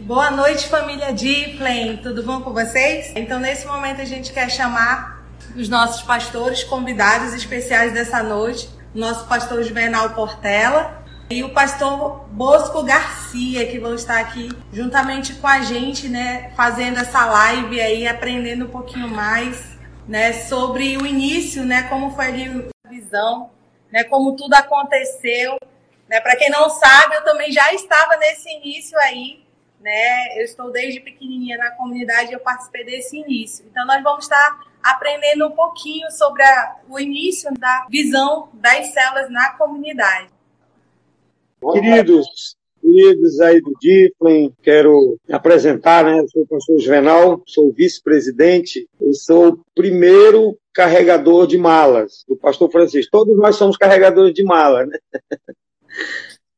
Boa noite, família Diplen. Tudo bom com vocês? Então, nesse momento, a gente quer chamar os nossos pastores convidados especiais dessa noite, o nosso pastor Juvenal Portela e o pastor Bosco Garcia, que vão estar aqui juntamente com a gente, né, fazendo essa live aí, aprendendo um pouquinho mais, né, sobre o início, né, como foi ali a visão, né, como tudo aconteceu. Né, Para quem não sabe, eu também já estava nesse início aí, né? Eu estou desde pequenininha na comunidade e eu participei desse início. Então, nós vamos estar aprendendo um pouquinho sobre a, o início da visão das células na comunidade. Queridos, queridos aí do Diplen, quero apresentar, né? Eu sou o pastor Juvenal, sou vice-presidente, eu sou o primeiro carregador de malas do pastor Francisco. Todos nós somos carregadores de malas, né?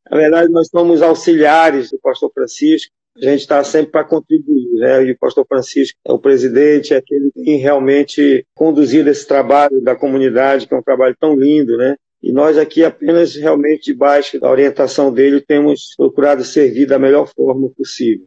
Na verdade, nós somos auxiliares do pastor Francisco a gente está sempre para contribuir, né? E o pastor Francisco é o presidente, é aquele que tem realmente conduzido esse trabalho da comunidade, que é um trabalho tão lindo, né? E nós aqui apenas realmente debaixo da orientação dele temos procurado servir da melhor forma possível.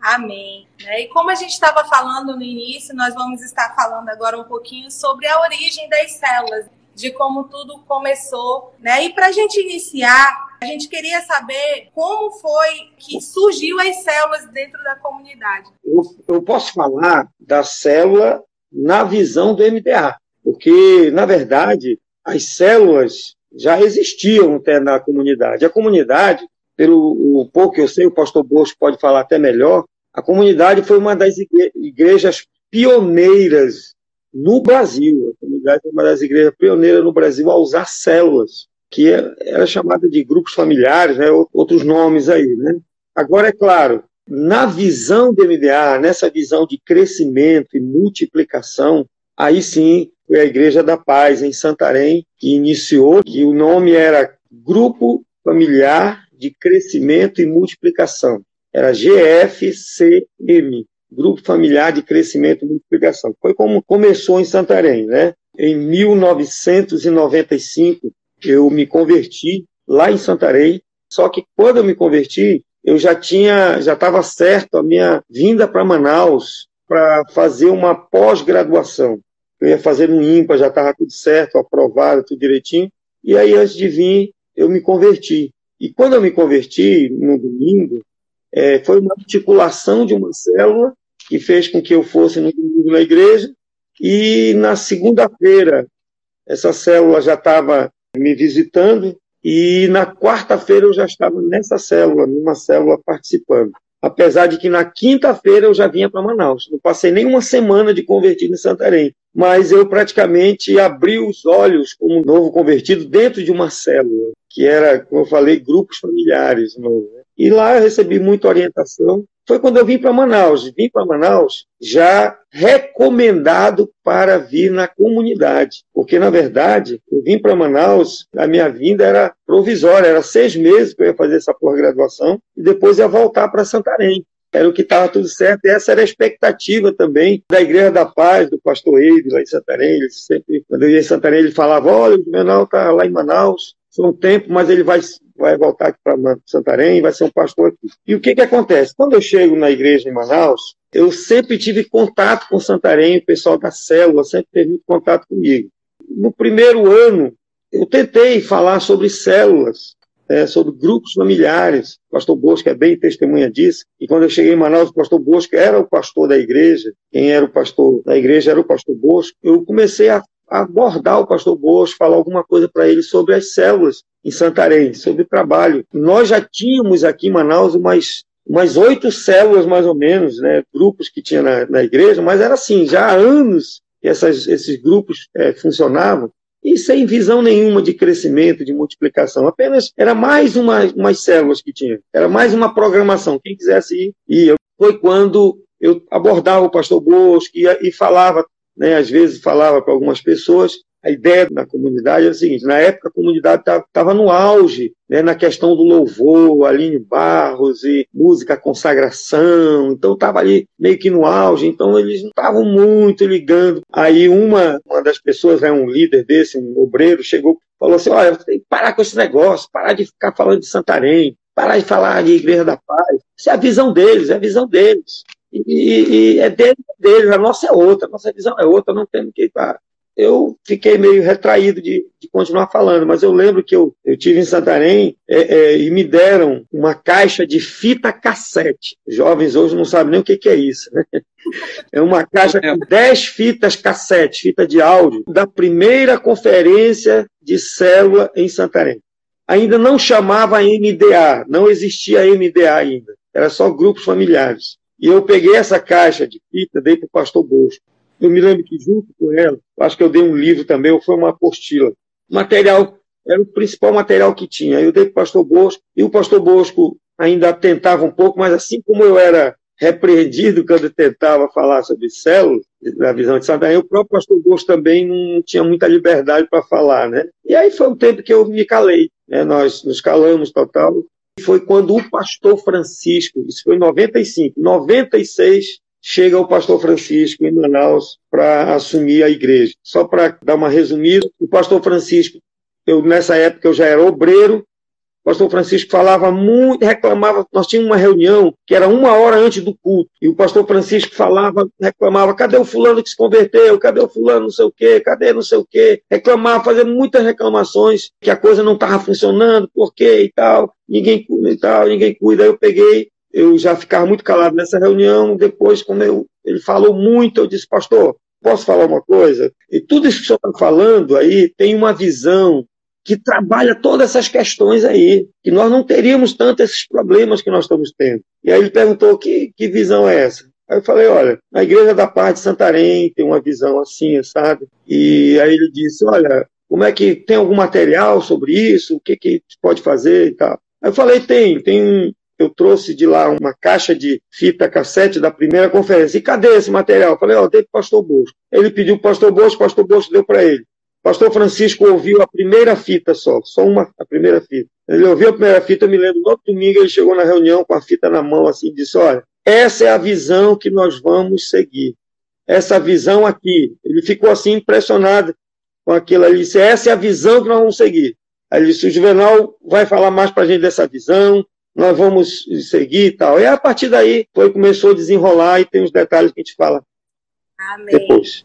Amém. Né? E como a gente estava falando no início, nós vamos estar falando agora um pouquinho sobre a origem das células de como tudo começou, né? E para a gente iniciar, a gente queria saber como foi que surgiu as células dentro da comunidade. Eu, eu posso falar da célula na visão do MDA, porque na verdade as células já existiam até na comunidade. A comunidade, pelo pouco que eu sei, o pastor Bosco pode falar até melhor, a comunidade foi uma das igrejas pioneiras no Brasil. A comunidade foi uma das igrejas pioneiras no Brasil a usar células, que é, era chamada de grupos familiares, né, outros nomes aí. Né? Agora, é claro, na visão do MDA, nessa visão de crescimento e multiplicação, aí sim foi a Igreja da Paz, em Santarém, que iniciou, que o nome era Grupo Familiar de Crescimento e Multiplicação. Era GFCM, Grupo Familiar de Crescimento e Multiplicação. Foi como começou em Santarém, né? Em 1995, eu me converti lá em Santarém, só que quando eu me converti, eu já tinha, já estava certo a minha vinda para Manaus para fazer uma pós-graduação. Eu ia fazer no IMPA, já estava tudo certo, aprovado, tudo direitinho. E aí, antes de vir, eu me converti. E quando eu me converti, no domingo, é, foi uma articulação de uma célula que fez com que eu fosse no domingo na igreja, e na segunda-feira essa célula já estava me visitando, e na quarta-feira eu já estava nessa célula, numa célula participando. Apesar de que na quinta-feira eu já vinha para Manaus. Não passei nem uma semana de convertido em Santarém. Mas eu praticamente abri os olhos como novo convertido dentro de uma célula, que era, como eu falei, grupos familiares. Né? E lá eu recebi muita orientação. Foi quando eu vim para Manaus. Vim para Manaus já recomendado para vir na comunidade. Porque, na verdade, eu vim para Manaus, a minha vinda era provisória, era seis meses que eu ia fazer essa pós-graduação e depois ia voltar para Santarém. Era o que estava tudo certo, e essa era a expectativa também da Igreja da Paz, do pastor Eide, lá em Santarém. Ele sempre, quando eu ia em Santarém, ele falava: Olha, o Juvenal está lá em Manaus, um tempo, mas ele vai vai voltar aqui para Santarém, vai ser um pastor aqui. E o que, que acontece? Quando eu chego na igreja em Manaus, eu sempre tive contato com Santarém, o pessoal da célula sempre teve muito contato comigo. No primeiro ano, eu tentei falar sobre células, é, sobre grupos familiares. O pastor Bosco é bem testemunha disso. E quando eu cheguei em Manaus, o pastor Bosco era o pastor da igreja. Quem era o pastor da igreja era o pastor Bosco. Eu comecei a abordar o pastor Bosco, falar alguma coisa para ele sobre as células em Santarém, sobre o trabalho. Nós já tínhamos aqui em Manaus umas umas oito células mais ou menos, né, grupos que tinha na, na igreja, mas era assim, já há anos que essas, esses grupos é, funcionavam e sem visão nenhuma de crescimento, de multiplicação. Apenas era mais uma, umas células que tinha, era mais uma programação. Quem quisesse ir, ia. Foi quando eu abordava o pastor Bosco e, e falava né, às vezes falava para algumas pessoas, a ideia da comunidade é a seguinte: na época a comunidade estava no auge, né, na questão do louvor, Aline Barros e música consagração, então estava ali meio que no auge, então eles não estavam muito ligando. Aí uma, uma das pessoas, né, um líder desse, um obreiro, chegou falou assim: olha, tem que parar com esse negócio, parar de ficar falando de Santarém, parar de falar de Igreja da Paz. Isso é a visão deles, é a visão deles. E, e, é deles, é deles, a nossa é outra, a nossa visão é outra, não temos que estar eu fiquei meio retraído de, de, continuar falando, mas eu lembro que eu, eu tive em Santarém é, é, e me deram uma caixa de fita cassete. Jovens hoje não sabem nem o que, que é isso, né? É uma caixa com 10 fitas cassete, fita de áudio, da primeira conferência de célula em Santarém. Ainda não chamava MDA, não existia MDA ainda, era só grupos familiares. E eu peguei essa caixa de fita, dei para o pastor Bosco. Eu me lembro que junto com ela, acho que eu dei um livro também, ou foi uma apostila. Material, era o principal material que tinha. Eu dei para o pastor Bosco, e o pastor Bosco ainda tentava um pouco, mas assim como eu era repreendido quando tentava falar sobre células, na visão de Santarém, o próprio pastor Bosco também não tinha muita liberdade para falar, né? E aí foi o tempo que eu me calei, né? Nós nos calamos, total. Foi quando o pastor Francisco, isso foi em 95, 96, chega o pastor Francisco em Manaus para assumir a igreja. Só para dar uma resumida, o pastor Francisco, eu nessa época eu já era obreiro, pastor Francisco falava muito, reclamava, nós tínhamos uma reunião que era uma hora antes do culto, e o pastor Francisco falava, reclamava, cadê o fulano que se converteu, cadê o fulano não sei o quê, cadê não sei o quê, reclamava, fazia muitas reclamações, que a coisa não estava funcionando, por quê e tal, ninguém e tal, ninguém cuida, aí eu peguei eu já ficava muito calado nessa reunião. Depois, quando eu, ele falou muito, eu disse, pastor, posso falar uma coisa? E tudo isso que o senhor está falando aí tem uma visão que trabalha todas essas questões aí, que nós não teríamos tanto esses problemas que nós estamos tendo. E aí ele perguntou, que, que visão é essa? Aí eu falei, olha, a Igreja da Paz de Santarém tem uma visão assim, sabe? E aí ele disse, olha, como é que tem algum material sobre isso? O que que pode fazer e tal? Aí eu falei, tem, tem eu trouxe de lá uma caixa de fita cassete da primeira conferência. E cadê esse material? Eu falei, ó, oh, dei para o pastor Bosco. Ele pediu para o pastor Bosco, o pastor Bosco deu para ele. Pastor Francisco ouviu a primeira fita só, só uma, a primeira fita. Ele ouviu a primeira fita, eu me lembro, no outro domingo ele chegou na reunião com a fita na mão, assim, e disse, olha, essa é a visão que nós vamos seguir. Essa visão aqui. Ele ficou assim impressionado com aquilo. Ele disse, essa é a visão que nós vamos seguir. Aí ele disse, o Juvenal vai falar mais para a gente dessa visão, nós vamos seguir e tal. E a partir daí foi começou a desenrolar e tem os detalhes que a gente fala Amém. depois.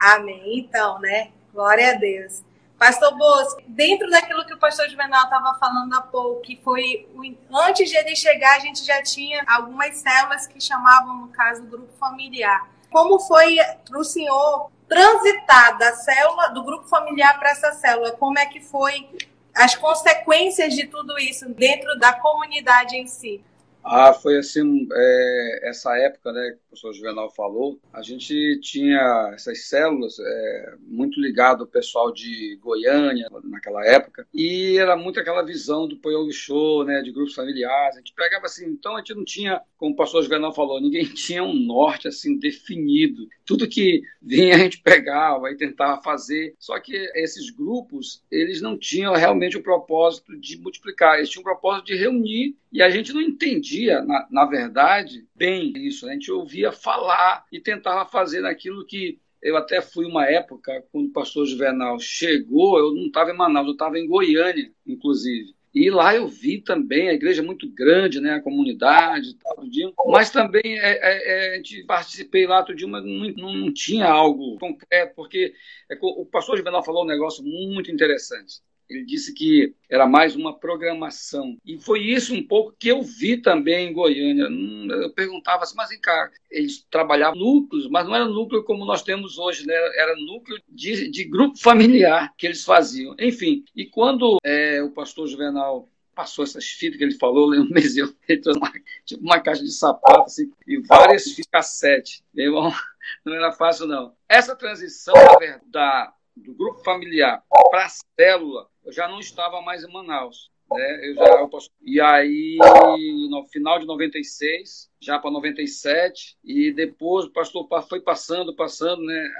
Amém. Então, né? Glória a Deus. Pastor Bosco, dentro daquilo que o pastor Juvenal estava falando há pouco, que foi antes de ele chegar, a gente já tinha algumas células que chamavam, no caso, grupo familiar. Como foi para o senhor transitar da célula, do grupo familiar para essa célula? Como é que foi as consequências de tudo isso dentro da comunidade em si? Ah, foi assim, é, essa época, né, que o professor Juvenal falou, a gente tinha essas células é, muito ligado ao pessoal de Goiânia naquela época, e era muito aquela visão do Poiolo Show, né, de grupos familiares, a gente pegava assim, então a gente não tinha, como o pastor Juvenal falou, ninguém tinha um norte assim definido, tudo que vinha a gente pegava e tentava fazer, só que esses grupos, eles não tinham realmente o propósito de multiplicar, eles tinham o propósito de reunir, e a gente não entendia na, na verdade, bem isso. A gente ouvia falar e tentava fazer naquilo que eu até fui uma época, quando o pastor Juvenal chegou, eu não estava em Manaus, eu estava em Goiânia, inclusive. E lá eu vi também a igreja muito grande, né, a comunidade, tal, mas também é, é, é, participei lá outro dia, mas não, não, não tinha algo concreto, porque é, o pastor Juvenal falou um negócio muito interessante. Ele disse que era mais uma programação. E foi isso um pouco que eu vi também em Goiânia. Hum, eu perguntava assim, mas vem cá, eles trabalhavam núcleos, mas não era núcleo como nós temos hoje, né? era núcleo de, de grupo familiar que eles faziam. Enfim, e quando é, o pastor Juvenal passou essas fitas que ele falou, lembro mesmo, ele trouxe uma, tipo uma caixa de sapato assim, e várias fitas cassete. Meu irmão, não era fácil, não. Essa transição, da do grupo familiar para a célula, eu já não estava mais em Manaus. Né? Eu já, eu posso... E aí, no final de 96, já para 97, e depois o pastor foi passando, passando, né?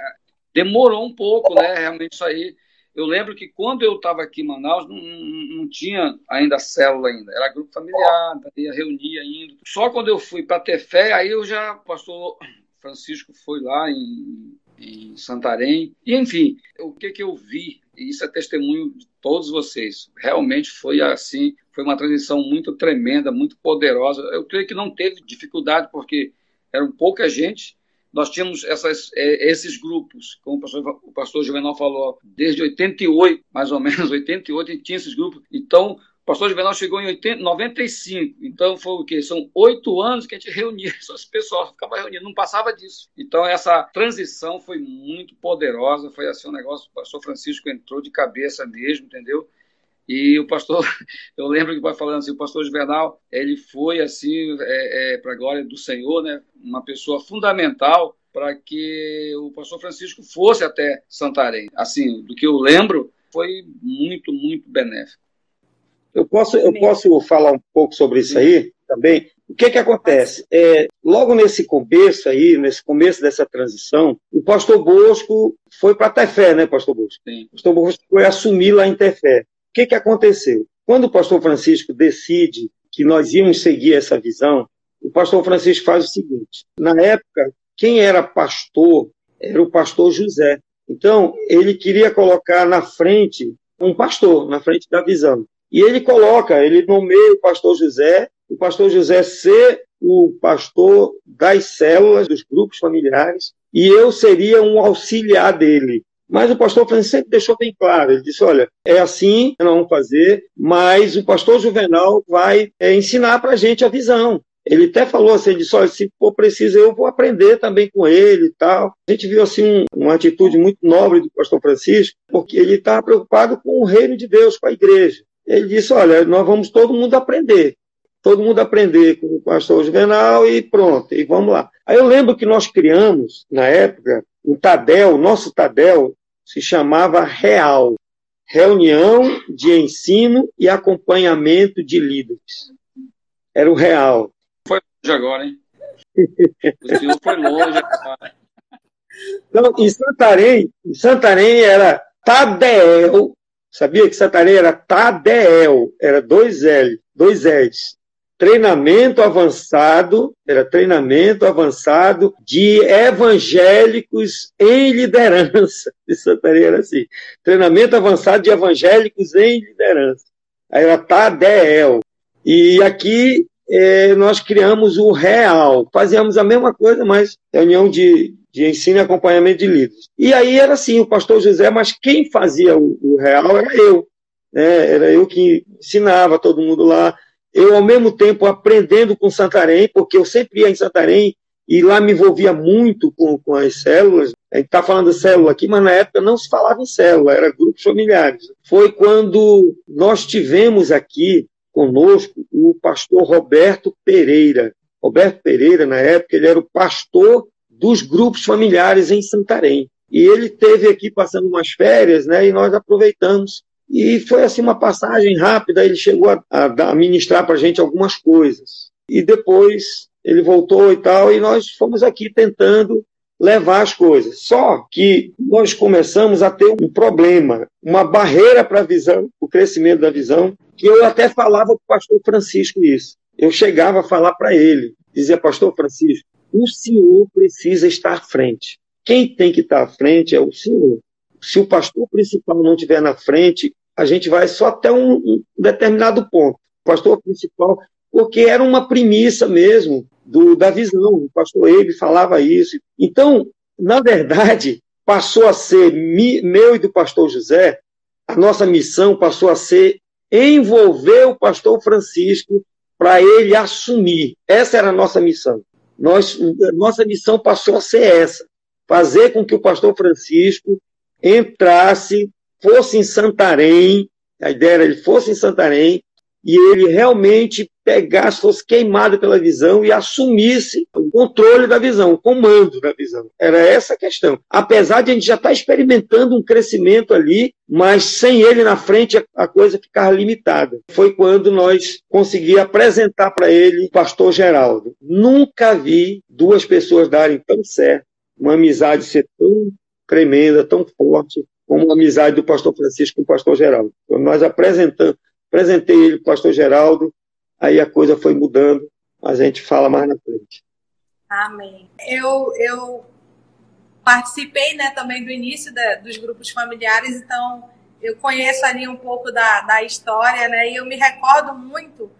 Demorou um pouco, né? Realmente isso aí. Eu lembro que quando eu estava aqui em Manaus, não, não, não, tinha ainda célula ainda. Era grupo familiar, ia reunir ainda. Só quando eu fui para ter fé, aí eu já, o pastor Francisco foi lá em em Santarém. E, enfim, o que, que eu vi, e isso é testemunho de todos vocês, realmente foi assim, foi uma transição muito tremenda, muito poderosa. Eu creio que não teve dificuldade, porque eram pouca gente. Nós tínhamos essas, é, esses grupos, como o pastor, o pastor Juvenal falou, desde 88, mais ou menos, 88, e tinha esses grupos. Então, o pastor Juvenal chegou em 80, 95, então foi o quê? São oito anos que a gente reunia essas pessoas, ficava reunindo, não passava disso. Então essa transição foi muito poderosa, foi assim um negócio, o pastor Francisco entrou de cabeça mesmo, entendeu? E o pastor, eu lembro que vai falando assim, o pastor Juvenal, ele foi assim, é, é, para a glória do Senhor, né, uma pessoa fundamental para que o pastor Francisco fosse até Santarém. Assim, do que eu lembro, foi muito, muito benéfico. Eu posso, eu posso falar um pouco sobre isso aí também? O que que acontece? É, logo nesse começo aí, nesse começo dessa transição, o pastor Bosco foi para Tefé, né, pastor Bosco? Sim. O pastor Bosco foi assumir lá em Tefé. O que que aconteceu? Quando o pastor Francisco decide que nós íamos seguir essa visão, o pastor Francisco faz o seguinte: na época, quem era pastor era o pastor José. Então, ele queria colocar na frente um pastor, na frente da visão. E ele coloca, ele nomeia o pastor José, o pastor José ser o pastor das células, dos grupos familiares, e eu seria um auxiliar dele. Mas o pastor Francisco sempre deixou bem claro, ele disse, olha, é assim nós vamos fazer, mas o pastor Juvenal vai é, ensinar para a gente a visão. Ele até falou assim, ele disse, olha, se for preciso, eu vou aprender também com ele e tal. A gente viu assim um, uma atitude muito nobre do pastor Francisco, porque ele está preocupado com o reino de Deus, com a igreja. Ele disse: Olha, nós vamos todo mundo aprender. Todo mundo aprender com o pastor Juvenal e pronto, e vamos lá. Aí eu lembro que nós criamos, na época, o Tadel, o nosso Tadel se chamava Real Reunião de Ensino e Acompanhamento de Líderes. Era o Real. Foi longe agora, hein? o senhor foi longe agora. Então, em Santarém, em Santarém era Tadel Sabia que Santarém era TADEL, era dois L, dois L's. Treinamento avançado, era treinamento avançado de evangélicos em liderança. De Santarém era assim. Treinamento avançado de evangélicos em liderança. Era TADEL. E aqui é, nós criamos o REAL. Fazíamos a mesma coisa, mas reunião de, de ensino e acompanhamento de líderes. E aí era assim, o pastor José, mas quem fazia o, o real era eu. Né? Era eu que ensinava todo mundo lá. Eu, ao mesmo tempo, aprendendo com Santarém, porque eu sempre ia em Santarém e lá me envolvia muito com, com as células. A gente está falando de célula aqui, mas na época não se falava em célula, era grupos familiares. Foi quando nós tivemos aqui conosco o pastor Roberto Pereira. Roberto Pereira, na época, ele era o pastor dos grupos familiares em Santarém. E ele teve aqui passando umas férias, né? E nós aproveitamos. E foi assim uma passagem rápida. Ele chegou a, a, a ministrar para a gente algumas coisas. E depois ele voltou e tal, e nós fomos aqui tentando levar as coisas. Só que nós começamos a ter um problema, uma barreira para a visão, o crescimento da visão, que eu até falava para o pastor Francisco isso. Eu chegava a falar para ele, dizia, pastor Francisco, o senhor precisa estar à frente. Quem tem que estar à frente é o senhor. Se o pastor principal não estiver na frente, a gente vai só até um, um determinado ponto. O pastor principal, porque era uma premissa mesmo do, da visão. O pastor Eibe falava isso. Então, na verdade, passou a ser mi, meu e do pastor José, a nossa missão passou a ser envolver o pastor Francisco para ele assumir. Essa era a nossa missão. Nós, nossa missão passou a ser essa: fazer com que o pastor Francisco entrasse, fosse em Santarém, a ideia era ele fosse em Santarém, e ele realmente pegasse, fosse queimado pela visão e assumisse o controle da visão, o comando da visão. Era essa a questão. Apesar de a gente já estar experimentando um crescimento ali, mas sem ele na frente a coisa ficava limitada. Foi quando nós conseguimos apresentar para ele o pastor Geraldo. Nunca vi duas pessoas darem tão certo, uma amizade ser tão tremenda, tão forte, como a amizade do pastor Francisco com o pastor Geraldo. Quando nós apresentamos, apresentei ele para o pastor Geraldo, aí a coisa foi mudando, a gente fala mais na frente. Amém. Eu, eu participei né, também do início da, dos grupos familiares, então eu conheço ali um pouco da, da história, né? E eu me recordo muito,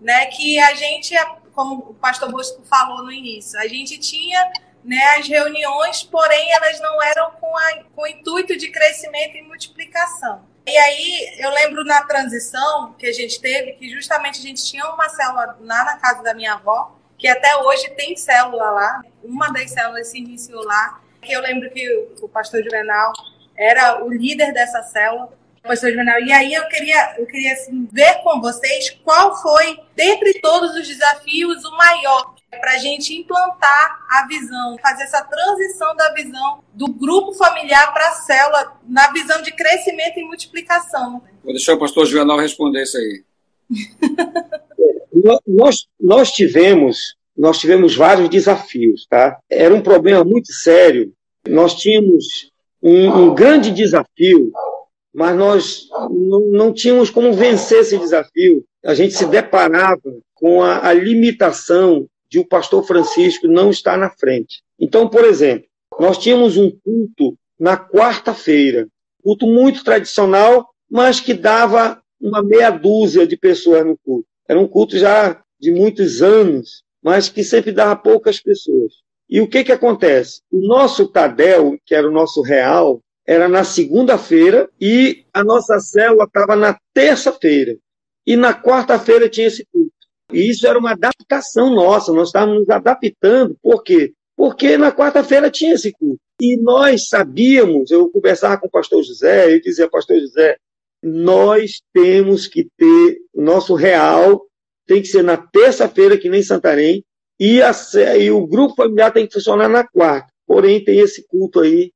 né, que a gente, como o pastor Bosco falou no início, a gente tinha né, as reuniões, porém elas não eram com, a, com o intuito de crescimento e multiplicação. E aí eu lembro na transição que a gente teve, que justamente a gente tinha uma célula lá na casa da minha avó, que até hoje tem célula lá, uma das células se iniciou lá, que eu lembro que o pastor Juvenal era o líder dessa célula, pastor Juvenal. E aí eu queria, eu queria assim, ver com vocês qual foi, dentre todos os desafios, o maior para a gente implantar a visão, fazer essa transição da visão do grupo familiar para a célula, na visão de crescimento e multiplicação. Vou deixar o pastor Juvenal responder isso aí. nós, nós tivemos nós tivemos vários desafios, tá? Era um problema muito sério. Nós tínhamos um, um grande desafio, mas nós não, não, tínhamos como vencer esse desafio. A gente se deparava com a, a limitação de o pastor Francisco não estar na frente. Então, por exemplo, nós tínhamos um culto na quarta-feira, culto muito tradicional, mas que dava uma meia dúzia de pessoas no culto. Era um culto já de muitos anos, mas que sempre dava poucas pessoas. E o que que acontece? O nosso Tadel, que era o nosso real, era na segunda-feira e a nossa célula estava na terça-feira. E na quarta-feira tinha esse culto. E isso era uma adaptação nossa, nós estávamos nos adaptando. Por quê? Porque na quarta-feira tinha esse culto. E nós sabíamos, eu conversava com o pastor José, eu dizia, pastor José, nós temos que ter, o nosso real tem que ser na terça-feira, que nem Santarém, e, a, e o grupo familiar tem que funcionar na quarta. Porém, tem esse culto aí,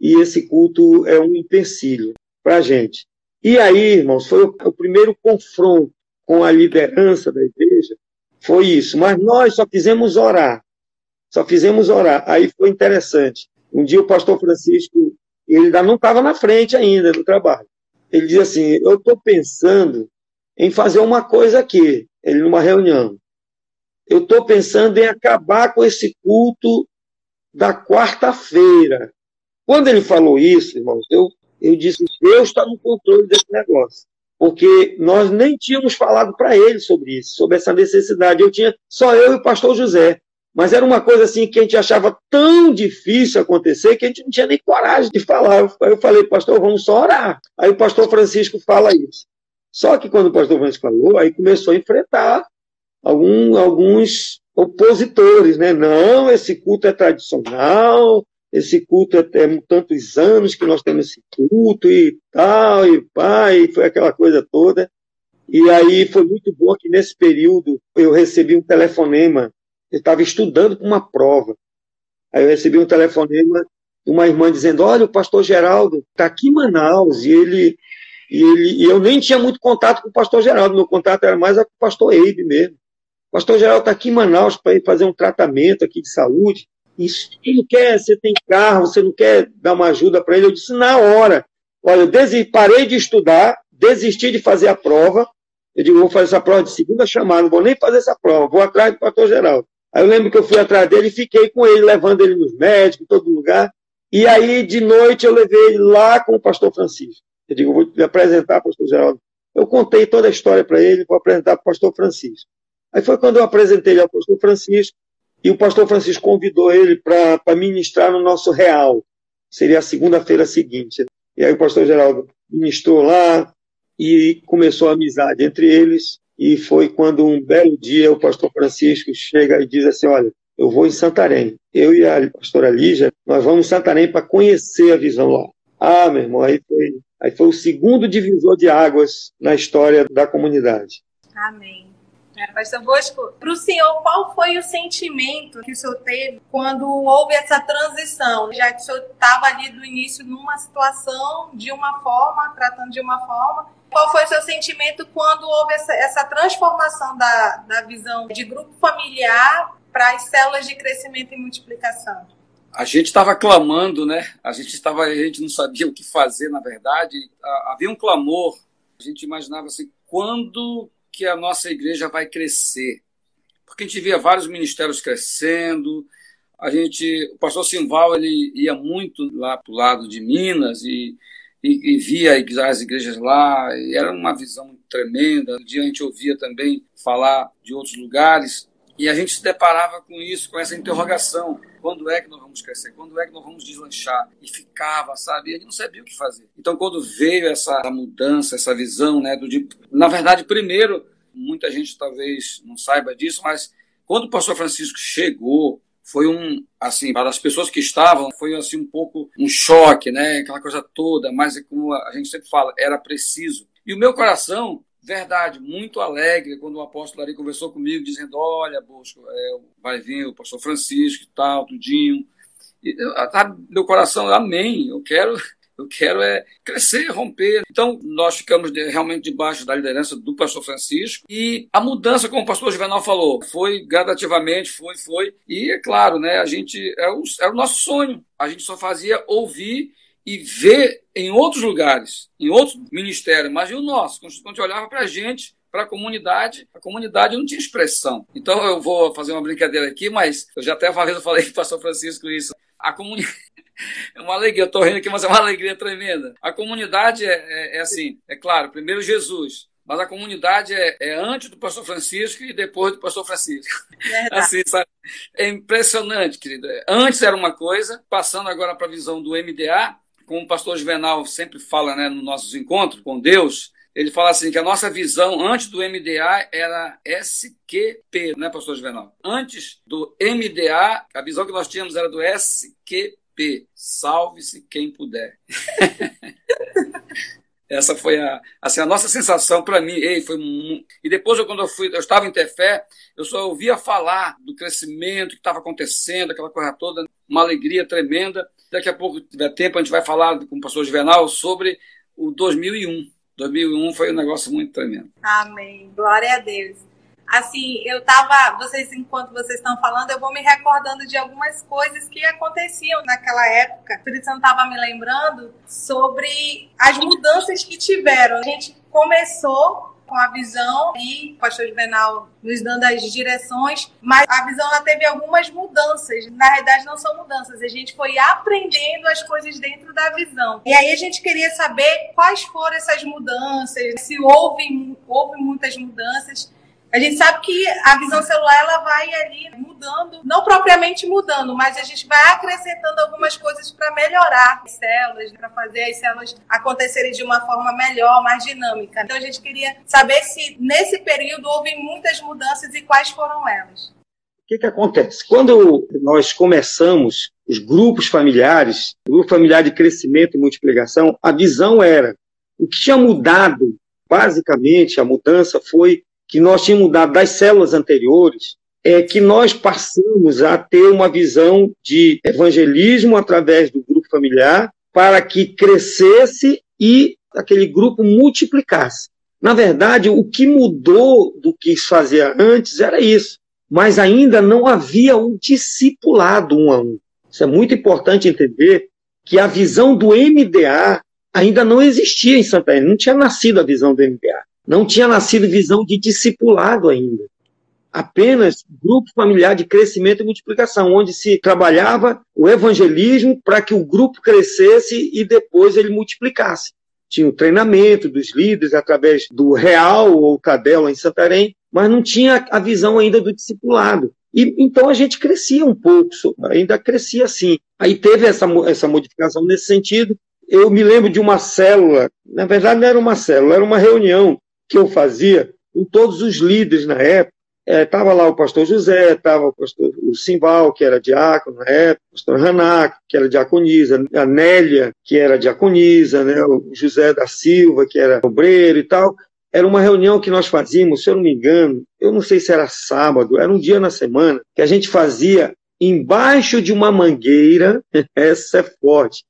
e esse culto é um empecilho para a gente. E aí, irmãos, foi o, o primeiro confronto com a liderança da igreja, foi isso. Mas nós só fizemos orar. Só fizemos orar. Aí foi interessante. Um dia o pastor Francisco, ele ainda não estava na frente ainda do trabalho. Ele dizia assim: Eu estou pensando em fazer uma coisa aqui. Ele numa reunião. Eu estou pensando em acabar com esse culto da quarta-feira. Quando ele falou isso, irmãos, eu, eu disse: Deus está no controle desse negócio porque nós nem tínhamos falado para ele sobre isso, sobre essa necessidade. Eu tinha só eu e o pastor José. Mas era uma coisa assim que a gente achava tão difícil acontecer que a gente não tinha nem coragem de falar. Eu falei, pastor, vamos só orar. Aí o pastor Francisco fala isso. Só que quando o pastor Francisco falou, aí começou a enfrentar algum, alguns opositores, né? Não, esse culto é tradicional, esse culto é, é tantos anos que nós temos esse culto e tal, e pai, foi aquela coisa toda. E aí foi muito bom que nesse período eu recebi um telefonema, eu estava estudando para uma prova. Aí eu recebi um telefonema de uma irmã dizendo: Olha, o pastor Geraldo está aqui em Manaus e ele. E, ele, e eu nem tinha muito contato com o pastor Geraldo, meu contato era mais com o pastor Eibe mesmo. O pastor Geraldo está aqui em Manaus para ir fazer um tratamento aqui de saúde. Ele não quer, você tem carro, você não quer dar uma ajuda para ele? Eu disse, na hora. Olha, eu parei de estudar, desisti de fazer a prova. Eu digo, vou fazer essa prova de segunda chamada, não vou nem fazer essa prova, vou atrás do pastor Geraldo. Aí eu lembro que eu fui atrás dele e fiquei com ele, levando ele nos médicos, em todo lugar. E aí, de noite, eu levei ele lá com o pastor Francisco. Eu digo, vou te apresentar, pastor Geraldo. Eu contei toda a história para ele, vou apresentar para o pastor Francisco. Aí foi quando eu apresentei ele ao pastor Francisco, e o pastor Francisco convidou ele para ministrar no nosso real. Seria a segunda-feira seguinte. E aí o pastor Geraldo ministrou lá e começou a amizade entre eles. E foi quando um belo dia o pastor Francisco chega e diz assim: Olha, eu vou em Santarém. Eu e a pastora Lígia, nós vamos em Santarém para conhecer a visão lá. Ah, meu irmão, aí foi, aí foi o segundo divisor de águas na história da comunidade. Amém. Pastor Bosco, para o senhor, qual foi o sentimento que o senhor teve quando houve essa transição? Já que o senhor estava ali do início numa situação de uma forma, tratando de uma forma, qual foi o seu sentimento quando houve essa, essa transformação da, da visão de grupo familiar para as células de crescimento e multiplicação? A gente estava clamando, né? A gente estava, a gente não sabia o que fazer, na verdade. Havia um clamor. A gente imaginava assim, quando que a nossa igreja vai crescer. Porque a gente via vários ministérios crescendo, a gente, o pastor Simval ele ia muito lá para o lado de Minas e, e, e via as igrejas lá, e era uma visão tremenda. Um dia a gente ouvia também falar de outros lugares, e a gente se deparava com isso, com essa interrogação: quando é que nós vamos crescer? Quando é que nós vamos deslanchar? E ficava, sabe? E gente não sabia o que fazer. Então, quando veio essa mudança, essa visão, né, do de, na verdade, primeiro, muita gente talvez não saiba disso, mas quando o pastor Francisco chegou, foi um, assim, para as pessoas que estavam, foi assim um pouco um choque, né? Aquela coisa toda, mas é como a gente sempre fala, era preciso. E o meu coração verdade, muito alegre quando o apóstolo Ari conversou comigo, dizendo: Olha, Bosco, é, vai vir o pastor Francisco e tal, tudinho. E, meu coração, amém, eu quero. Eu quero é crescer, romper. Então, nós ficamos de, realmente debaixo da liderança do pastor Francisco. E a mudança, como o pastor Juvenal falou, foi gradativamente, foi, foi. E, é claro, né, a gente, é o, é o nosso sonho. A gente só fazia ouvir e ver em outros lugares, em outros ministérios, mas e o nosso? Quando a gente olhava para a gente, para a comunidade, a comunidade não tinha expressão. Então eu vou fazer uma brincadeira aqui, mas eu já até uma vez eu falei com o pastor Francisco isso. A comunidade. É uma alegria, eu estou rindo aqui, mas é uma alegria tremenda. A comunidade é, é, é assim, é claro, primeiro Jesus, mas a comunidade é, é, antes do pastor Francisco e depois do pastor Francisco. Assim, sabe? É impressionante, querido. Antes era uma coisa, passando agora para a visão do MDA, como o pastor Juvenal sempre fala né, nos nossos encontros com Deus, ele fala assim que a nossa visão antes do MDA era SQP, né, pastor Juvenal? Antes do MDA, a visão que nós tínhamos era do SQP. Salve-se quem puder. Essa foi a, assim, a nossa sensação para mim. Ei, foi E depois, eu, quando eu, fui, eu estava em Tefé, eu só ouvia falar do crescimento que estava acontecendo, aquela coisa toda, uma alegria tremenda. Daqui a pouco, tiver tempo, a gente vai falar com o pastor Juvenal sobre o 2001. 2001 foi um negócio muito tremendo. Amém. Glória a Deus assim, eu tava, vocês, enquanto vocês estão falando, eu vou me recordando de algumas coisas que aconteciam naquela época. O Espírito Santo estava me lembrando sobre as mudanças que tiveram. A gente começou com a visão e o pastor Juvenal nos dando as direções, mas a visão ela teve algumas mudanças. Na verdade, não são mudanças, a gente foi aprendendo as coisas dentro da visão. E aí a gente queria saber quais foram essas mudanças, se houve, houve muitas mudanças a gente sabe que a visão celular ela vai ali mudando, não propriamente mudando, mas a gente vai acrescentando algumas coisas para melhorar as células, para fazer as células acontecerem de uma forma melhor, mais dinâmica. Então a gente queria saber se nesse período houve muitas mudanças e quais foram elas. O que, que acontece? Quando nós começamos os grupos familiares, grupo familiar de crescimento e multiplicação, a visão era o que tinha mudado, basicamente, a mudança foi que nós tínhamos mudado das células anteriores, é que nós passamos a ter uma visão de evangelismo através do grupo familiar para que crescesse e aquele grupo multiplicasse. Na verdade, o que mudou do que fazia antes era isso, mas ainda não havia um discipulado um a um. Isso é muito importante entender que a visão do MDA ainda não existia em Santa Helena, não tinha nascido a visão do MDA. Não tinha nascido visão de discipulado ainda. Apenas grupo familiar de crescimento e multiplicação, onde se trabalhava o evangelismo para que o grupo crescesse e depois ele multiplicasse. Tinha o treinamento dos líderes através do Real ou Cadela em Santarém, mas não tinha a visão ainda do discipulado. E, então a gente crescia um pouco, ainda crescia assim. Aí teve essa, essa modificação nesse sentido. Eu me lembro de uma célula, na verdade não era uma célula, era uma reunião que eu fazia com todos os líderes na época. Estava é, lá o pastor José, estava o pastor o Simbal, que era diácono na época, o pastor Ranac, que era diaconisa, a Nélia, que era diaconisa, né, o José da Silva, que era obreiro e tal. Era uma reunião que nós fazíamos, se eu não me engano, eu não sei se era sábado, era um dia na semana, que a gente fazia embaixo de uma mangueira, essa é forte,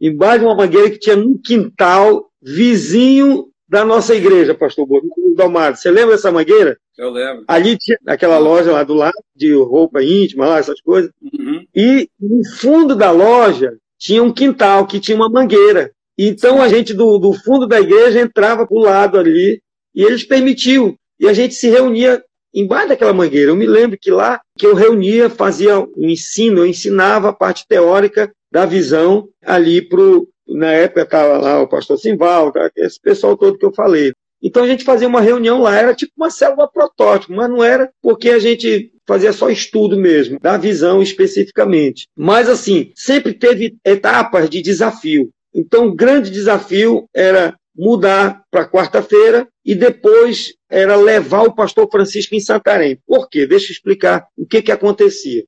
embaixo de uma mangueira que tinha num quintal vizinho da nossa igreja, pastor Dalmar. Você lembra dessa mangueira? Eu lembro. Ali tinha aquela loja lá do lado, de roupa íntima, lá, essas coisas. Uhum. E no fundo da loja tinha um quintal que tinha uma mangueira. Então a gente do, do fundo da igreja entrava para o lado ali e eles permitiam. E a gente se reunia embaixo daquela mangueira. Eu me lembro que lá que eu reunia, fazia o um ensino, eu ensinava a parte teórica da visão ali para Na época estava lá o pastor Simval, tá? esse pessoal todo que eu falei. Então a gente fazia uma reunião lá, era tipo uma célula protótipo, mas não era porque a gente fazia só estudo mesmo, da visão especificamente. Mas assim, sempre teve etapas de desafio. Então o grande desafio era mudar para quarta-feira e depois era levar o pastor Francisco em Santarém. Por quê? Deixa eu explicar o que, que acontecia.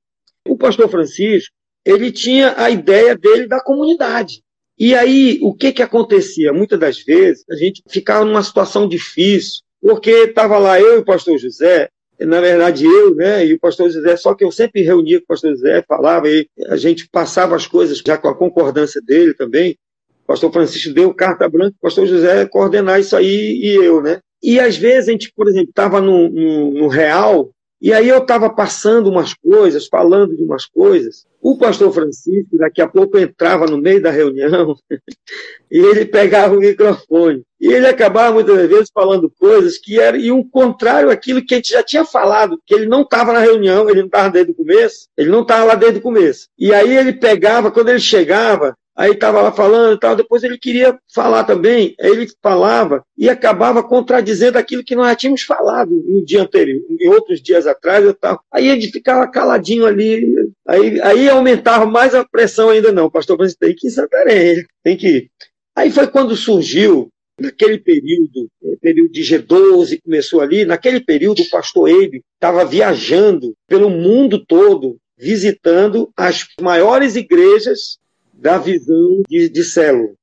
O pastor Francisco, ele tinha a ideia dele da comunidade. E aí, o que, que acontecia? Muitas das vezes, a gente ficava numa situação difícil, porque estava lá eu e o pastor José, na verdade eu, né, e o pastor José, só que eu sempre reunia com o pastor José, falava, e a gente passava as coisas já com a concordância dele também. O pastor Francisco deu carta branca, o pastor José coordenar isso aí e eu, né? E às vezes a gente, por exemplo, estava no, no, no Real, e aí eu estava passando umas coisas, falando de umas coisas. O pastor Francisco, daqui a pouco, entrava no meio da reunião e ele pegava o microfone. E ele acabava muitas vezes falando coisas que eram e contrário àquilo que a gente já tinha falado, que ele não estava na reunião, ele não estava desde o começo, ele não estava lá desde o começo. E aí ele pegava, quando ele chegava, aí estava lá falando e tal, depois ele queria falar também, aí ele falava e acabava contradizendo aquilo que nós já tínhamos falado no dia anterior, em outros dias atrás e tal. Aí ele ficava caladinho ali, aí, aí aumentava mais a pressão ainda não, pastor Francisco tem que ir em Santarém, tem que ir. Aí foi quando surgiu, naquele período, eh, período de G12, começou ali, naquele período o pastor Eibe estava viajando pelo mundo todo, visitando as maiores igrejas da visão de, de célula.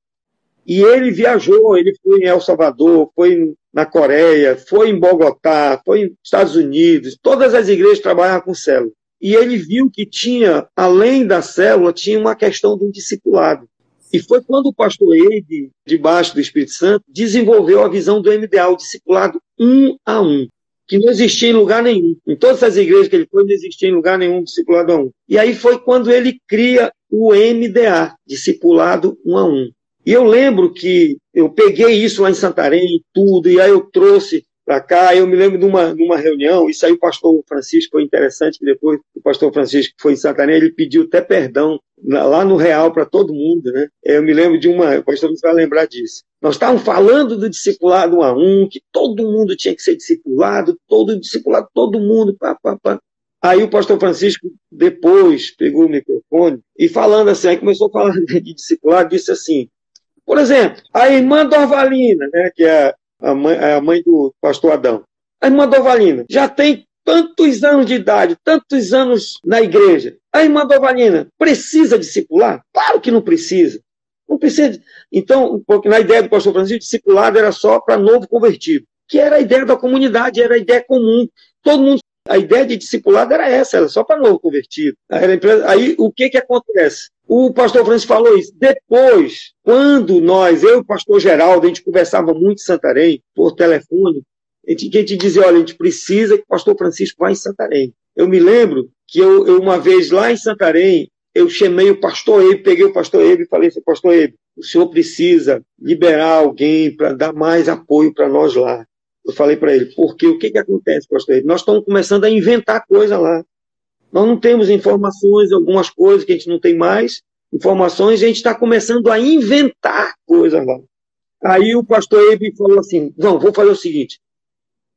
E ele viajou, ele foi em El Salvador, foi na Coreia, foi em Bogotá, foi nos Estados Unidos, todas as igrejas trabalham com célula. E ele viu que tinha, além da célula, tinha uma questão do discipulado. E foi quando o pastor Eide, debaixo do Espírito Santo, desenvolveu a visão do MDA, o discipulado um a um, que não existia em lugar nenhum. Em todas as igrejas que ele foi, não existia em lugar nenhum discipulado a um. E aí foi quando ele cria o MDA, discipulado um a um. E eu lembro que eu peguei isso lá em Santarém, tudo, e aí eu trouxe para cá. Eu me lembro de uma, de uma reunião, isso aí o pastor Francisco foi interessante, que depois o pastor Francisco foi em Santarém, ele pediu até perdão lá no Real para todo mundo, né? Eu me lembro de uma, o pastor vai lembrar disso. Nós estávamos falando do discipulado um a um, que todo mundo tinha que ser discipulado, todo discipulado, todo mundo, pá, pá, pá. Aí o pastor Francisco, depois, pegou o microfone e falando assim, aí começou a falar de discipulado, disse assim, por exemplo, a irmã Dorvalina, né, que é a mãe, é a mãe do pastor Adão, a irmã Dorvalina já tem tantos anos de idade, tantos anos na igreja. A irmã Dorvalina precisa discipular? Claro que não precisa. Não precisa. Então, porque na ideia do pastor Francisco, discipulado era só para novo convertido, que era a ideia da comunidade, era a ideia comum. Todo mundo a ideia de discipulado era essa, era só para novo convertido. Aí o que, que acontece? O pastor Francisco falou isso. Depois, quando nós, eu e o pastor Geraldo, a gente conversava muito em Santarém, por telefone, a gente, a gente dizia, olha, a gente precisa que o pastor Francisco vá em Santarém. Eu me lembro que eu, eu uma vez lá em Santarém, eu chamei o pastor Ebe, peguei o pastor Ebe e falei assim, pastor Ebe, o senhor precisa liberar alguém para dar mais apoio para nós lá. Eu falei para ele, porque o que, que acontece, pastor? Nós estamos começando a inventar coisa lá. Nós não temos informações, algumas coisas que a gente não tem mais, informações, a gente está começando a inventar coisas lá. Aí o pastor Ebe falou assim: não, vou fazer o seguinte,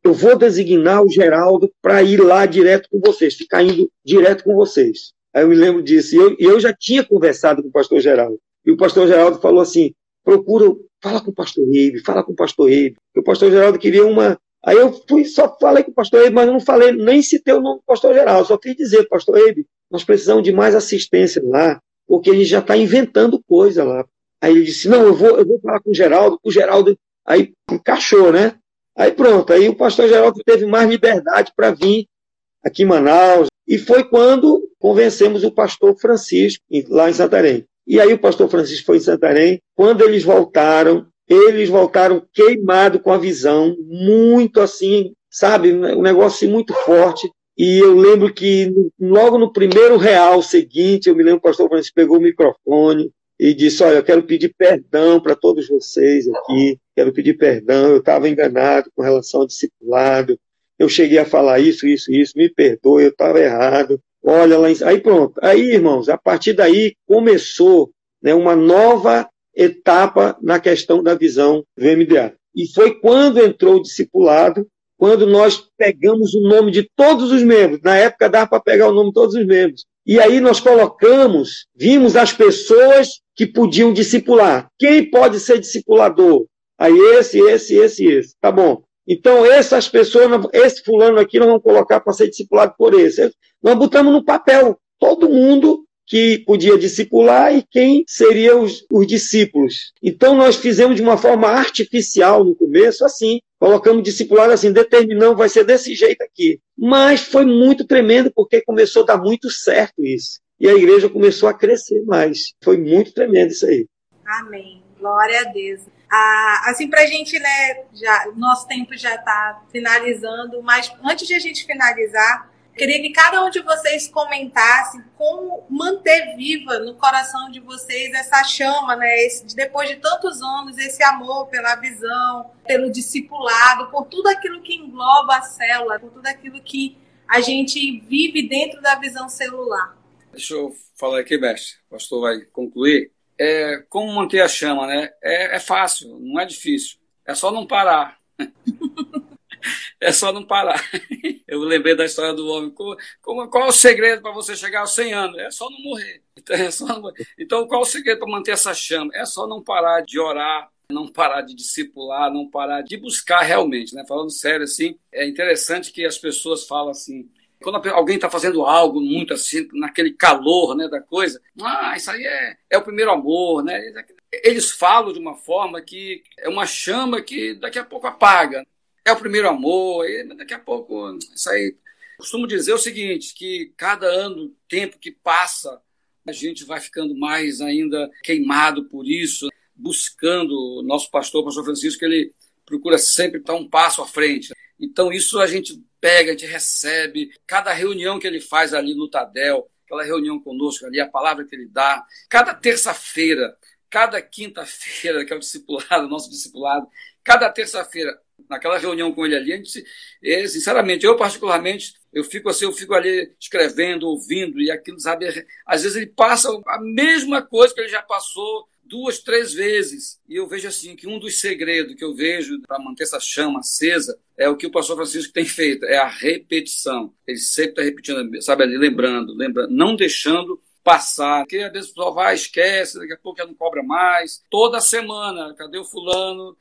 eu vou designar o Geraldo para ir lá direto com vocês, ficar indo direto com vocês. Aí eu me lembro disso. E eu, eu já tinha conversado com o pastor Geraldo. E o pastor Geraldo falou assim: procura Fala com o pastor Eibe, fala com o pastor Eibe. O pastor Geraldo queria uma. Aí eu fui, só falei com o pastor Eibe, mas não falei, nem citei o nome do pastor Geraldo, só quis dizer, pastor Eibe, nós precisamos de mais assistência lá, porque a gente já está inventando coisa lá. Aí ele disse, não, eu vou, eu vou falar com o Geraldo, o Geraldo, aí encaixou, né? Aí pronto, aí o pastor Geraldo teve mais liberdade para vir aqui em Manaus, e foi quando convencemos o pastor Francisco, lá em Santarém. E aí o pastor Francisco foi em Santarém. Quando eles voltaram, eles voltaram queimados com a visão, muito assim, sabe, um negócio assim, muito forte. E eu lembro que logo no primeiro real seguinte, eu me lembro que o pastor Francisco pegou o microfone e disse: Olha, eu quero pedir perdão para todos vocês aqui, quero pedir perdão, eu estava enganado com relação ao discipulado, eu cheguei a falar isso, isso, isso, me perdoe, eu estava errado. Olha lá, aí pronto. Aí, irmãos, a partir daí começou né, uma nova etapa na questão da visão do MDA. E foi quando entrou o discipulado, quando nós pegamos o nome de todos os membros. Na época dava para pegar o nome de todos os membros. E aí nós colocamos, vimos as pessoas que podiam discipular. Quem pode ser discipulador? Aí esse, esse, esse, esse. Tá bom. Então, essas pessoas, esse fulano aqui, nós vamos colocar para ser discipulado por esse. Nós botamos no papel todo mundo que podia discipular e quem seriam os, os, discípulos. Então, nós fizemos de uma forma artificial no começo, assim, colocamos discipulado assim, determinamos, vai ser desse jeito aqui. Mas foi muito tremendo, porque começou a dar muito certo isso. E a igreja começou a crescer mais. Foi muito tremendo isso aí. Amém. Glória a Deus. Ah, assim, para a gente, né, já, nosso tempo já está finalizando, mas antes de a gente finalizar, queria que cada um de vocês comentasse como manter viva no coração de vocês essa chama, né, esse, depois de tantos anos, esse amor pela visão, pelo discipulado, por tudo aquilo que engloba a célula, por tudo aquilo que a gente vive dentro da visão celular. Deixa eu falar aqui, mestre. O pastor vai concluir é, como manter a chama, né? É, é fácil, não é difícil. É só não parar. é só não parar. Eu lembrei da história do homem. Como, qual é o segredo para você chegar aos 100 anos? É só não morrer. Então, é só não... então qual é o segredo para manter essa chama? É só não parar de orar, não parar de discipular, não parar de buscar realmente, né? Falando sério assim, é interessante que as pessoas falam assim: quando alguém está fazendo algo muito assim, naquele calor né, da coisa, ah, isso aí é, é o primeiro amor, né? Eles falam de uma forma que é uma chama que daqui a pouco apaga. É o primeiro amor, daqui a pouco isso aí. Costumo dizer o seguinte, que cada ano, tempo que passa, a gente vai ficando mais ainda queimado por isso, buscando o nosso pastor, o pastor Francisco, ele procura sempre estar um passo à frente. Então, isso a gente pega, a gente recebe. Cada reunião que ele faz ali no Tadel, aquela reunião conosco ali, a palavra que ele dá. Cada terça-feira, cada quinta-feira, que é o discipulado, nosso discipulado, cada terça-feira, naquela reunião com ele ali, a gente, é, sinceramente, eu particularmente, eu fico assim, eu fico ali escrevendo, ouvindo, e aquilo, sabe, às vezes ele passa a mesma coisa que ele já passou duas, três vezes. E eu vejo assim que um dos segredos que eu vejo para manter essa chama acesa é o que o pastor Francisco tem feito, é a repetição. Ele sempre está repetindo, sabe ali, lembrando, lembrando, não deixando passar, porque às vezes o pessoal vai, esquece, daqui a pouco já não cobra mais. Toda semana, cadê o fulano?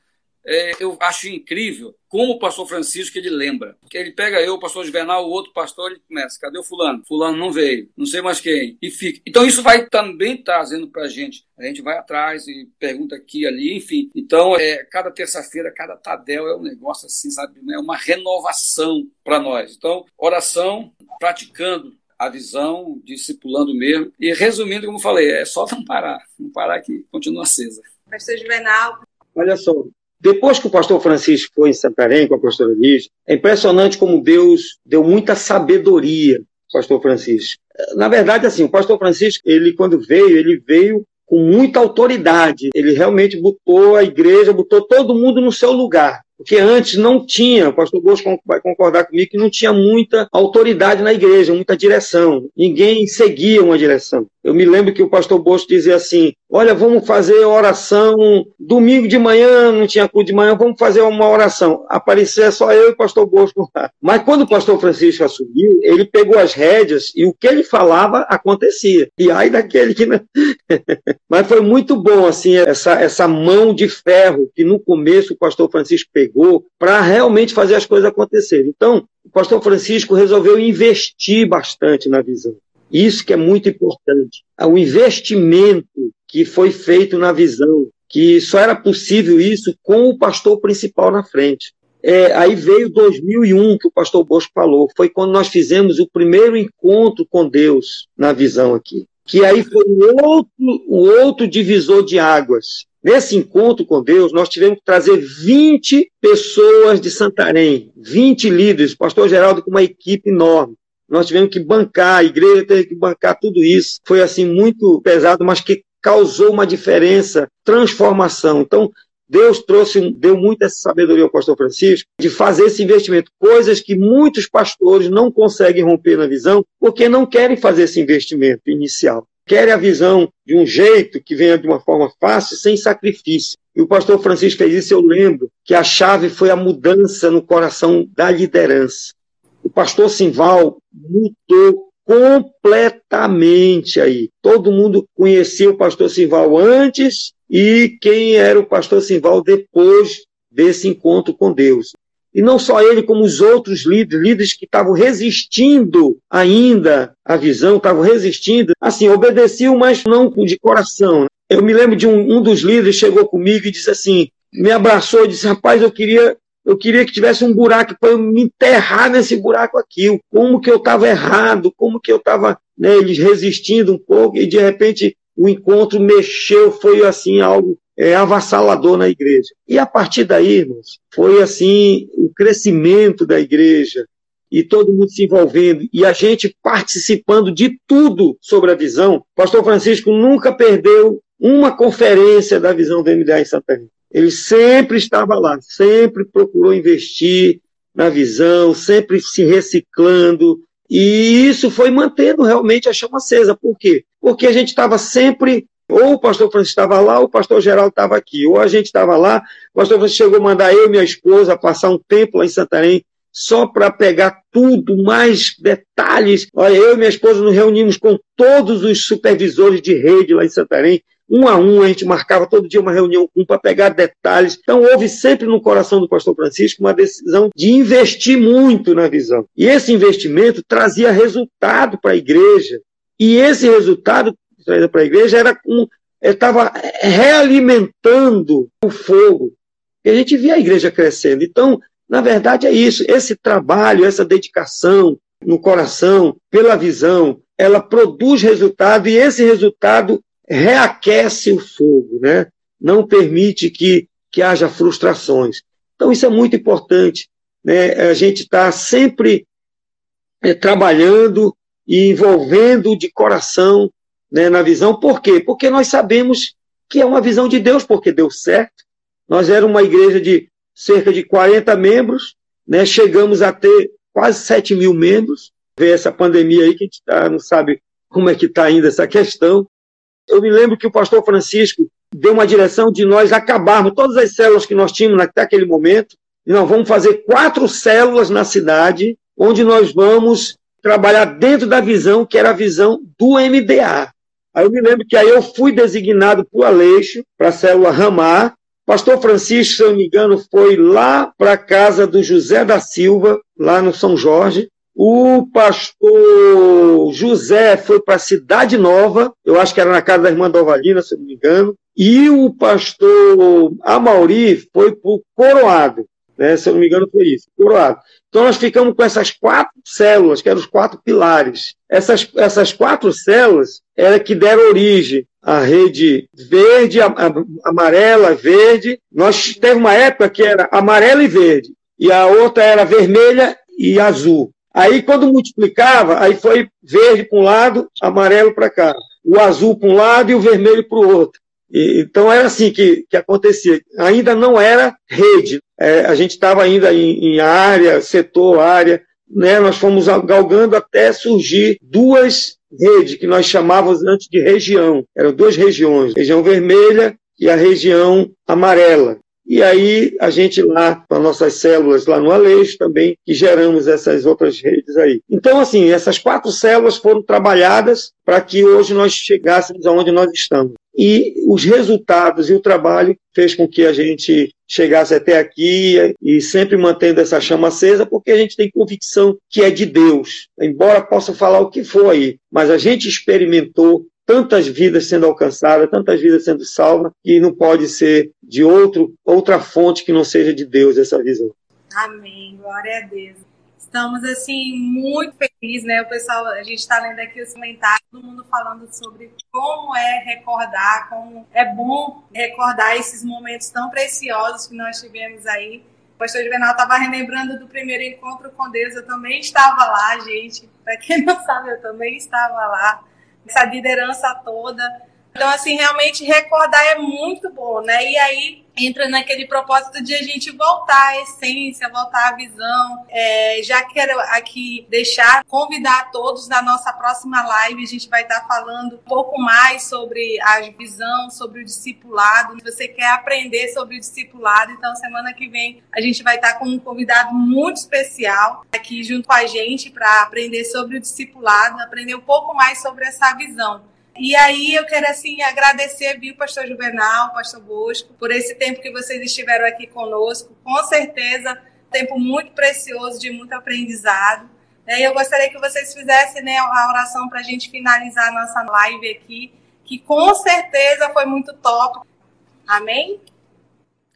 É, eu acho incrível como o pastor Francisco ele lembra. Que ele pega eu, o pastor Juvenal, o outro pastor, ele começa, cadê o fulano? Fulano não veio, não sei mais quem. E fica. Então isso vai também trazendo pra gente. A gente vai atrás e pergunta aqui, ali, enfim. Então, é, cada terça-feira, cada Tadel é um negócio assim, sabe? É uma renovação para nós. Então, oração, praticando a visão, discipulando mesmo. E resumindo, como falei, é só não parar. Não parar que continua acesa. Pastor Juvenal. Olha só, depois que o pastor Francisco foi em Santarém com a pastora Lígia, é impressionante como Deus deu muita sabedoria ao pastor Francisco. Na verdade, assim, o pastor Francisco, ele quando veio, ele veio com muita autoridade. Ele realmente botou a igreja, botou todo mundo no seu lugar. Porque antes não tinha, o pastor Bosco vai concordar comigo, que não tinha muita autoridade na igreja, muita direção. Ninguém seguia uma direção. Eu me lembro que o pastor Bosco dizia assim: Olha, vamos fazer oração domingo de manhã, não tinha culto de manhã, vamos fazer uma oração. Aparecia só eu e o pastor Bosco lá. Mas quando o pastor Francisco assumiu, ele pegou as rédeas e o que ele falava acontecia. E aí daquele que. Mas foi muito bom, assim, essa, essa mão de ferro que no começo o pastor Francisco pegou para realmente fazer as coisas acontecerem. Então, o pastor Francisco resolveu investir bastante na visão. Isso que é muito importante. O investimento que foi feito na visão, que só era possível isso com o pastor principal na frente. É, aí veio 2001 que o pastor Bosco falou, foi quando nós fizemos o primeiro encontro com Deus na visão aqui. Que aí foi um outro, um outro divisor de águas. Nesse encontro com Deus, nós tivemos que trazer 20 pessoas de Santarém, 20 líderes, o pastor Geraldo com uma equipe enorme nós tivemos que bancar, a igreja teve que bancar tudo isso. Foi assim muito pesado, mas que causou uma diferença, transformação. Então, Deus trouxe, deu muita sabedoria ao pastor Francisco de fazer esse investimento, coisas que muitos pastores não conseguem romper na visão, porque não querem fazer esse investimento inicial. querem a visão de um jeito que venha de uma forma fácil, sem sacrifício. E o pastor Francisco fez isso, eu lembro que a chave foi a mudança no coração da liderança. O pastor Simval mudou completamente aí. Todo mundo conhecia o pastor Simval antes e quem era o pastor Simval depois desse encontro com Deus. E não só ele, como os outros líderes, líderes que estavam resistindo ainda à visão, estavam resistindo, assim, obedeciam, mas não de coração. Eu me lembro de um, um dos líderes chegou comigo e disse assim, me abraçou e disse, rapaz, eu queria eu queria que tivesse um buraco para eu me enterrar nesse buraco aqui. Como que eu estava errado, como que eu estava né, resistindo um pouco, e de repente o encontro mexeu, foi assim algo é, avassalador na igreja. E a partir daí, irmãos, foi assim o crescimento da igreja e todo mundo se envolvendo e a gente participando de tudo sobre a visão. Pastor Francisco nunca perdeu uma conferência da visão do MDA em Santa Rita. Ele sempre estava lá, sempre procurou investir na visão, sempre se reciclando, e isso foi mantendo realmente a chama acesa. Por quê? Porque a gente estava sempre ou o pastor Francisco estava lá, ou o pastor Geraldo estava aqui. Ou a gente estava lá, o pastor Francisco chegou a mandar eu e minha esposa passar um tempo lá em Santarém, só para pegar tudo, mais detalhes. Olha, eu e minha esposa nos reunimos com todos os supervisores de rede lá em Santarém, um a um, a gente marcava todo dia uma reunião com um para pegar detalhes. Então, houve sempre no coração do pastor Francisco uma decisão de investir muito na visão. E esse investimento trazia resultado para a igreja. E esse resultado trazia para a igreja era um, estava realimentando o fogo. E a gente via a igreja crescendo. Então, na verdade, é isso. Esse trabalho, essa dedicação no coração, pela visão, ela produz resultado e esse resultado reaquece o fogo, né? não permite que, que haja frustrações. Então, isso é muito importante. Né? A gente está sempre é, trabalhando e envolvendo de coração né, na visão. Por quê? Porque nós sabemos que é uma visão de Deus, porque deu certo. Nós éramos uma igreja de cerca de 40 membros, né? chegamos a ter quase 7 mil membros. Vê essa pandemia aí que a gente tá, não sabe como é que está ainda essa questão. Eu me lembro que o pastor Francisco deu uma direção de nós acabarmos todas as células que nós tínhamos até aquele momento. E nós vamos fazer quatro células na cidade, onde nós vamos trabalhar dentro da visão, que era a visão do MDA. Aí eu me lembro que aí eu fui designado para o Aleixo, para a célula Ramar. Pastor Francisco, se eu não me engano, foi lá para a casa do José da Silva, lá no São Jorge. O pastor José foi para a Cidade Nova, eu acho que era na casa da irmã Dovalina, se não me engano. E o pastor Amauri foi para o Coroado, né? se eu não me engano foi isso, Coroado. Então nós ficamos com essas quatro células, que eram os quatro pilares. Essas, essas quatro células era que deram origem à rede verde, amarela, verde. Nós teve uma época que era amarela e verde, e a outra era vermelha e azul. Aí, quando multiplicava, aí foi verde para um lado, amarelo para cá. O azul para um lado e o vermelho para o outro. E, então, era assim que, que acontecia. Ainda não era rede. É, a gente estava ainda em, em, área, setor, área. Né? Nós fomos galgando até surgir duas redes, que nós chamávamos antes de região. Eram duas regiões, região vermelha e a região amarela. E aí a gente lá, com as nossas células lá no Aleixo também, que geramos essas outras redes aí. Então, assim, essas quatro células foram trabalhadas para que hoje nós chegássemos aonde nós estamos. E os resultados e o trabalho fez com que a gente chegasse até aqui e sempre mantendo essa chama acesa, porque a gente tem convicção que é de Deus. Embora possa falar o que for aí, mas a gente experimentou tantas vidas sendo alcançadas, tantas vidas sendo salvas, que não pode ser de outro, outra fonte que não seja de Deus essa visão. Amém, glória a Deus. Estamos assim muito felizes, né? O pessoal, a gente está lendo aqui os comentários, todo mundo falando sobre como é recordar, como é bom recordar esses momentos tão preciosos que nós tivemos aí. O pastor Juvenal estava relembrando do primeiro encontro com Deus, eu também estava lá, gente. Para quem não sabe, eu também estava lá essa liderança toda. Então, assim, realmente recordar é muito bom, né? E aí entra naquele propósito de a gente voltar à essência, voltar à visão. É, já quero aqui deixar, convidar todos na nossa próxima live. A gente vai estar falando um pouco mais sobre a visão, sobre o discipulado. Se você quer aprender sobre o discipulado, então semana que vem a gente vai estar com um convidado muito especial aqui junto com a gente para aprender sobre o discipulado, aprender um pouco mais sobre essa visão. E aí eu quero assim agradecer, viu, pastor Juvenal, pastor Bosco, por esse tempo que vocês estiveram aqui conosco. Com certeza, tempo muito precioso de muito aprendizado. E eu gostaria que vocês fizessem né, a oração para a gente finalizar a nossa live aqui, que com certeza foi muito top. Amém?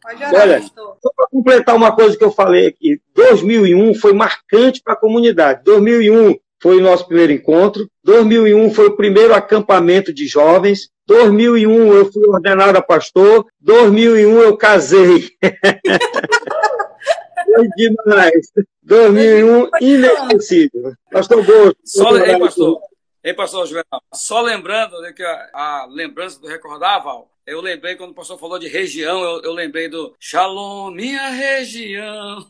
Pode orar, Olha, pastor. Só para completar uma coisa que eu falei aqui, 2001 foi marcante para a comunidade. 2001 foi o nosso primeiro encontro. 2001 foi o primeiro acampamento de jovens. 2001 eu fui ordenado a pastor. 2001 eu casei. foi demais. 2001 inesquecível. Pastor Gosto. Só, ei, pastor. Ei, pastor Juvenal. Só lembrando né, que a, a, lembrança do recordar, Val, eu lembrei quando o pastor falou de região, eu, eu lembrei do Shalom, minha região.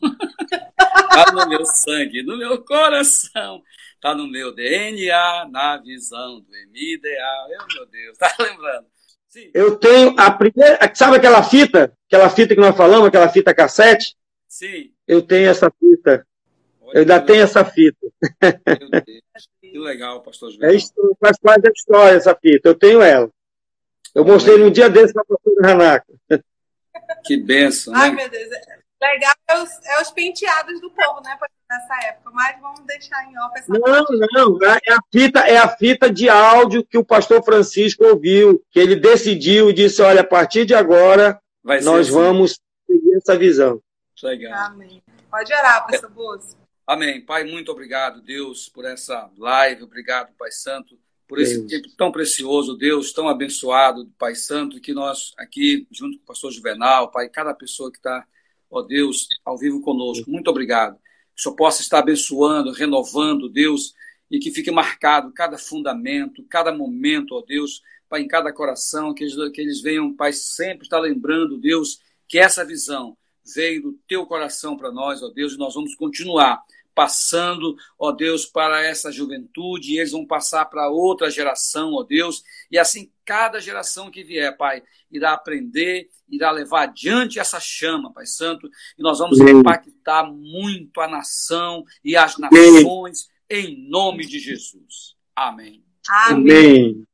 Está no meu sangue, no meu coração tá no meu DNA, na visão do M-ideal. Eu, meu Deus, tá lembrando? Sim. Eu tenho a primeira. Sabe aquela fita? Aquela fita que nós falamos, aquela fita cassete? Sim. Eu tenho essa fita. Olha eu ainda tenho legal. essa fita. Meu Deus. Que legal, pastor João. É, faz parte da história essa fita. Eu tenho ela. Eu mostrei num dia desse para a pastora Ranaca. Que benção, né? Ai, meu Deus. Legal é os, é os penteados do povo, né, nessa época, mas vamos deixar em off essa Não, parte. não, é a fita, é a fita de áudio que o pastor Francisco ouviu, que ele decidiu e disse: olha, a partir de agora nós assim. vamos seguir essa visão. Legal. Amém. Pode orar, pastor Bozo. Amém. Pai, muito obrigado, Deus, por essa live. Obrigado, Pai Santo, por esse Deus. tempo tão precioso, Deus, tão abençoado, Pai Santo, que nós aqui, junto com o pastor Juvenal, Pai, cada pessoa que está ó Deus, ao vivo conosco. Muito obrigado. Que o Senhor possa estar abençoando, renovando, Deus, e que fique marcado cada fundamento, cada momento, ó Deus, Pai, em cada coração, que eles, que eles venham, Pai, sempre estar lembrando, Deus, que essa visão veio do teu coração para nós, ó Deus, e nós vamos continuar passando, ó Deus, para essa juventude, e eles vão passar para outra geração, ó Deus, e assim cada geração que vier, Pai, irá aprender, irá levar adiante essa chama, Pai Santo, e nós vamos Amém. impactar muito a nação e as nações, Amém. em nome de Jesus. Amém. Amém.